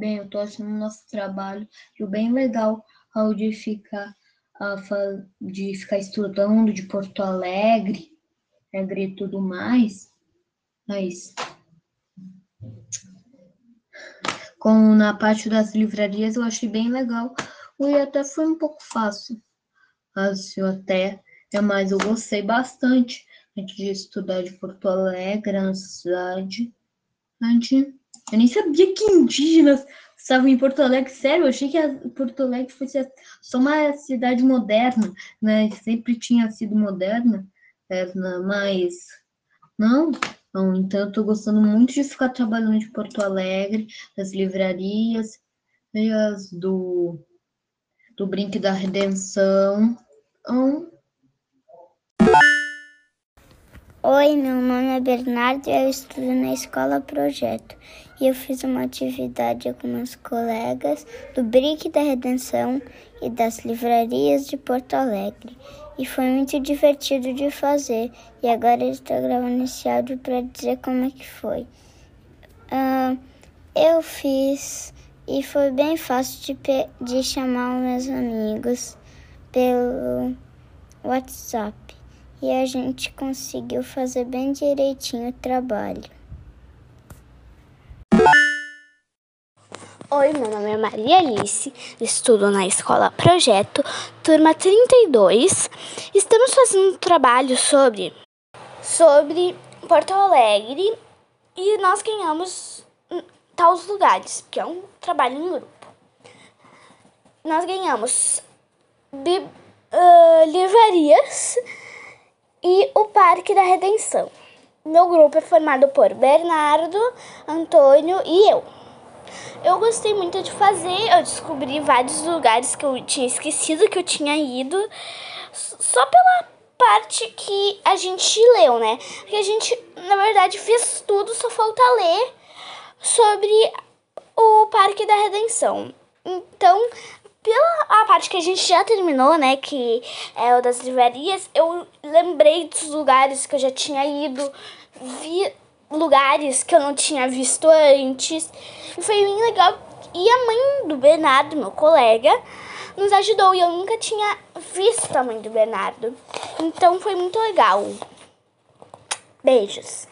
Bem, eu tô achando nosso trabalho bem legal, ao de ficar, de ficar estudando de Porto Alegre, Alegre e tudo mais, mas como na parte das livrarias eu achei bem legal, e até foi um pouco fácil, fácil até, é, mas eu gostei bastante. Antes de estudar de Porto Alegre, na cidade, antes eu nem sabia que indígenas estavam em Porto Alegre. Sério, eu achei que Porto Alegre fosse só uma cidade moderna, né? Sempre tinha sido moderna, mas não. Não, então eu tô gostando muito de ficar trabalhando de Porto Alegre, das livrarias, as do, do Brinque da Redenção. Então, Oi, meu nome é Bernardo e eu estudo na Escola Projeto. E eu fiz uma atividade com meus colegas do Brick da Redenção e das livrarias de Porto Alegre. E foi muito divertido de fazer. E agora eu estou gravando esse áudio para dizer como é que foi. Uh, eu fiz e foi bem fácil de, de chamar os meus amigos pelo WhatsApp e a gente conseguiu fazer bem direitinho o trabalho. Oi, meu nome é Maria Alice, estudo na Escola Projeto, turma 32. Estamos fazendo um trabalho sobre sobre Porto Alegre e nós ganhamos tais lugares, que é um trabalho em grupo. Nós ganhamos uh, livrarias Parque da Redenção. Meu grupo é formado por Bernardo, Antônio e eu. Eu gostei muito de fazer, eu descobri vários lugares que eu tinha esquecido que eu tinha ido, só pela parte que a gente leu, né? Porque a gente, na verdade, fez tudo, só falta ler sobre o Parque da Redenção. Então, pela a parte que a gente já terminou, né, que é o das livrarias, eu lembrei dos lugares que eu já tinha ido, vi lugares que eu não tinha visto antes. E foi bem legal. E a mãe do Bernardo, meu colega, nos ajudou e eu nunca tinha visto a mãe do Bernardo. Então foi muito legal. Beijos.